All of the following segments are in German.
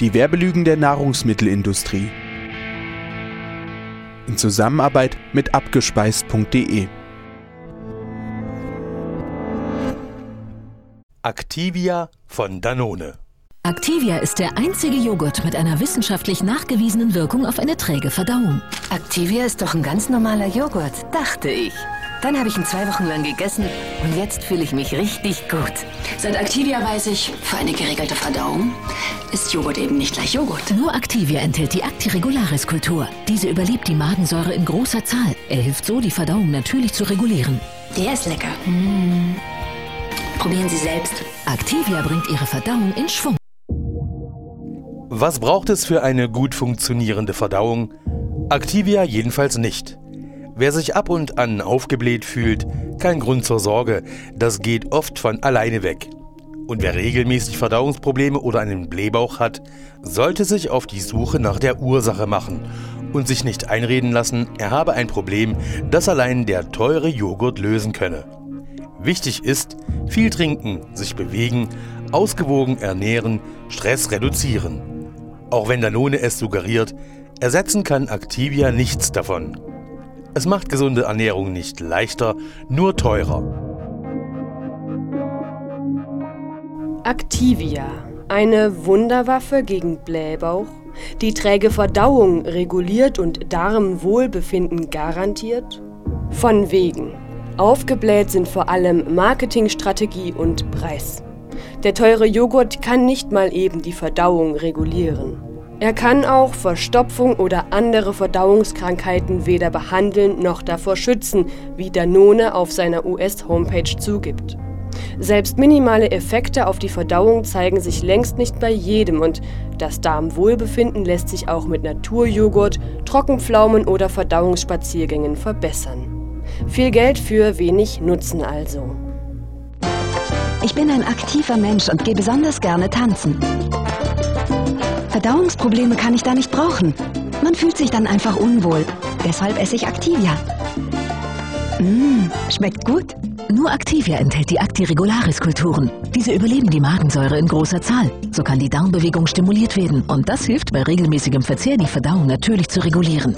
Die Werbelügen der Nahrungsmittelindustrie. In Zusammenarbeit mit abgespeist.de. Activia von Danone. Activia ist der einzige Joghurt mit einer wissenschaftlich nachgewiesenen Wirkung auf eine träge Verdauung. Activia ist doch ein ganz normaler Joghurt, dachte ich. Dann habe ich ihn zwei Wochen lang gegessen und jetzt fühle ich mich richtig gut. Seit Activia weiß ich, für eine geregelte Verdauung ist Joghurt eben nicht gleich Joghurt. Nur Activia enthält die Actiregularis-Kultur. Diese überlebt die Magensäure in großer Zahl. Er hilft so, die Verdauung natürlich zu regulieren. Der ist lecker. Mmh. Probieren Sie selbst. Activia bringt Ihre Verdauung in Schwung. Was braucht es für eine gut funktionierende Verdauung? Activia jedenfalls nicht. Wer sich ab und an aufgebläht fühlt, kein Grund zur Sorge, das geht oft von alleine weg. Und wer regelmäßig Verdauungsprobleme oder einen Blähbauch hat, sollte sich auf die Suche nach der Ursache machen und sich nicht einreden lassen, er habe ein Problem, das allein der teure Joghurt lösen könne. Wichtig ist, viel trinken, sich bewegen, ausgewogen ernähren, Stress reduzieren. Auch wenn Danone es suggeriert, ersetzen kann Activia nichts davon. Es macht gesunde Ernährung nicht leichter, nur teurer. Activia, eine Wunderwaffe gegen Blähbauch, die träge Verdauung reguliert und Darmwohlbefinden garantiert? Von wegen. Aufgebläht sind vor allem Marketingstrategie und Preis. Der teure Joghurt kann nicht mal eben die Verdauung regulieren. Er kann auch Verstopfung oder andere Verdauungskrankheiten weder behandeln noch davor schützen, wie Danone auf seiner US-Homepage zugibt. Selbst minimale Effekte auf die Verdauung zeigen sich längst nicht bei jedem und das Darmwohlbefinden lässt sich auch mit Naturjoghurt, Trockenpflaumen oder Verdauungsspaziergängen verbessern. Viel Geld für wenig Nutzen also. Ich bin ein aktiver Mensch und gehe besonders gerne tanzen. Verdauungsprobleme kann ich da nicht brauchen. Man fühlt sich dann einfach unwohl. Deshalb esse ich Activia. Mmh, schmeckt gut. Nur Activia enthält die Actiregularis-Kulturen. Diese überleben die Magensäure in großer Zahl. So kann die Darmbewegung stimuliert werden und das hilft bei regelmäßigem Verzehr, die Verdauung natürlich zu regulieren.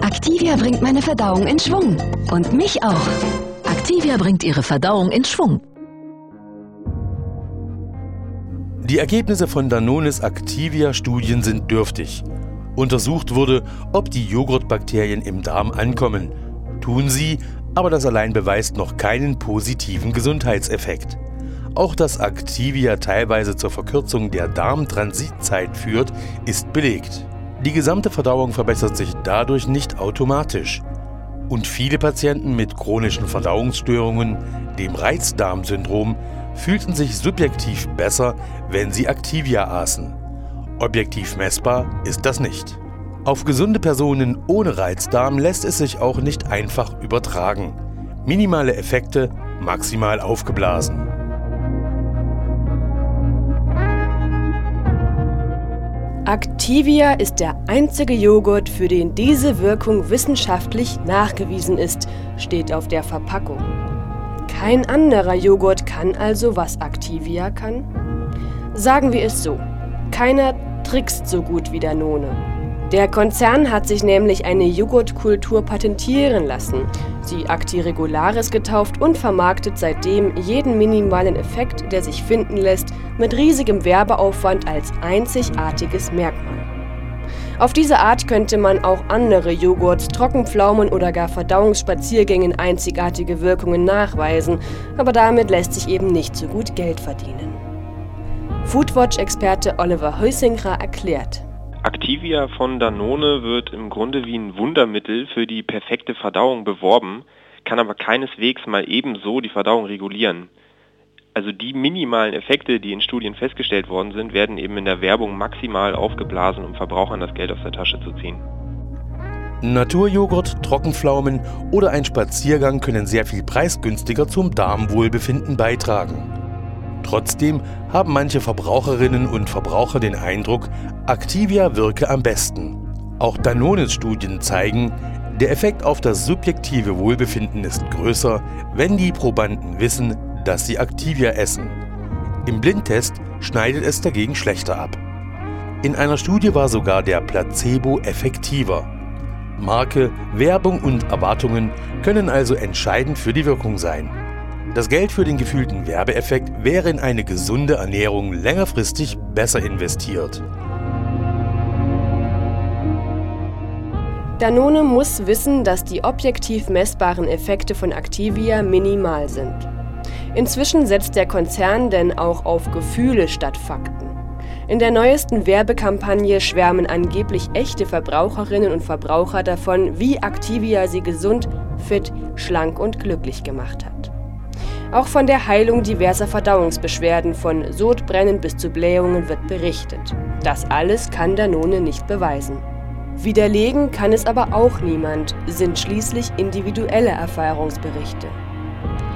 Activia bringt meine Verdauung in Schwung. Und mich auch. Activia bringt Ihre Verdauung in Schwung. Die Ergebnisse von Danones Activia-Studien sind dürftig. Untersucht wurde, ob die Joghurtbakterien im Darm ankommen. Tun sie, aber das allein beweist noch keinen positiven Gesundheitseffekt. Auch dass Activia teilweise zur Verkürzung der Darmtransitzeit führt, ist belegt. Die gesamte Verdauung verbessert sich dadurch nicht automatisch. Und viele Patienten mit chronischen Verdauungsstörungen, dem Reizdarmsyndrom, fühlten sich subjektiv besser, wenn sie Activia aßen. Objektiv messbar ist das nicht. Auf gesunde Personen ohne Reizdarm lässt es sich auch nicht einfach übertragen. Minimale Effekte, maximal aufgeblasen. Activia ist der einzige Joghurt, für den diese Wirkung wissenschaftlich nachgewiesen ist, steht auf der Verpackung. Kein anderer Joghurt kann also, was Activia kann? Sagen wir es so, keiner trickst so gut wie Danone. Der Konzern hat sich nämlich eine Joghurtkultur patentieren lassen, sie Acti Regularis getauft und vermarktet seitdem jeden minimalen Effekt, der sich finden lässt, mit riesigem Werbeaufwand als einzigartiges Merkmal. Auf diese Art könnte man auch andere Joghurts, Trockenpflaumen oder gar Verdauungsspaziergängen einzigartige Wirkungen nachweisen, aber damit lässt sich eben nicht so gut Geld verdienen. Foodwatch-Experte Oliver Heusinger erklärt. Activia von Danone wird im Grunde wie ein Wundermittel für die perfekte Verdauung beworben, kann aber keineswegs mal ebenso die Verdauung regulieren. Also die minimalen Effekte, die in Studien festgestellt worden sind, werden eben in der Werbung maximal aufgeblasen, um Verbrauchern das Geld aus der Tasche zu ziehen. Naturjoghurt, Trockenpflaumen oder ein Spaziergang können sehr viel preisgünstiger zum Darmwohlbefinden beitragen. Trotzdem haben manche Verbraucherinnen und Verbraucher den Eindruck, Activia wirke am besten. Auch Danones Studien zeigen, der Effekt auf das subjektive Wohlbefinden ist größer, wenn die Probanden wissen, dass sie Activia essen. Im Blindtest schneidet es dagegen schlechter ab. In einer Studie war sogar der Placebo effektiver. Marke, Werbung und Erwartungen können also entscheidend für die Wirkung sein. Das Geld für den gefühlten Werbeeffekt wäre in eine gesunde Ernährung längerfristig besser investiert. Danone muss wissen, dass die objektiv messbaren Effekte von Activia minimal sind. Inzwischen setzt der Konzern denn auch auf Gefühle statt Fakten. In der neuesten Werbekampagne schwärmen angeblich echte Verbraucherinnen und Verbraucher davon, wie Activia sie gesund, fit, schlank und glücklich gemacht hat. Auch von der Heilung diverser Verdauungsbeschwerden von Sodbrennen bis zu Blähungen wird berichtet. Das alles kann Danone nicht beweisen. Widerlegen kann es aber auch niemand, sind schließlich individuelle Erfahrungsberichte.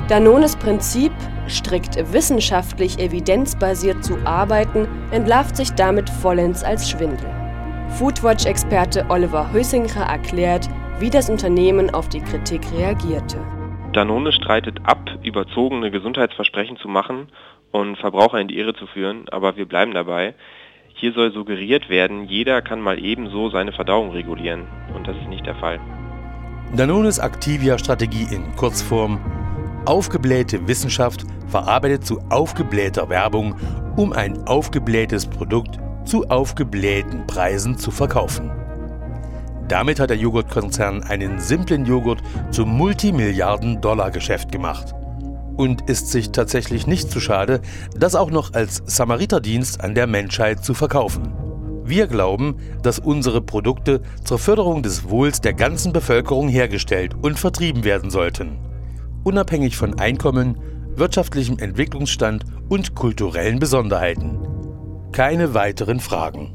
Danones Prinzip, strikt wissenschaftlich evidenzbasiert zu arbeiten, entlarvt sich damit vollends als Schwindel. Foodwatch-Experte Oliver Hösinger erklärt, wie das Unternehmen auf die Kritik reagierte. Danone streitet ab, überzogene Gesundheitsversprechen zu machen und Verbraucher in die Irre zu führen, aber wir bleiben dabei. Hier soll suggeriert werden, jeder kann mal ebenso seine Verdauung regulieren. Und das ist nicht der Fall. Danones Activia-Strategie in Kurzform Aufgeblähte Wissenschaft verarbeitet zu aufgeblähter Werbung, um ein aufgeblähtes Produkt zu aufgeblähten Preisen zu verkaufen. Damit hat der Joghurtkonzern einen simplen Joghurt zum Multimilliarden-Dollar-Geschäft gemacht und ist sich tatsächlich nicht zu schade, das auch noch als Samariterdienst an der Menschheit zu verkaufen. Wir glauben, dass unsere Produkte zur Förderung des Wohls der ganzen Bevölkerung hergestellt und vertrieben werden sollten unabhängig von Einkommen, wirtschaftlichem Entwicklungsstand und kulturellen Besonderheiten. Keine weiteren Fragen.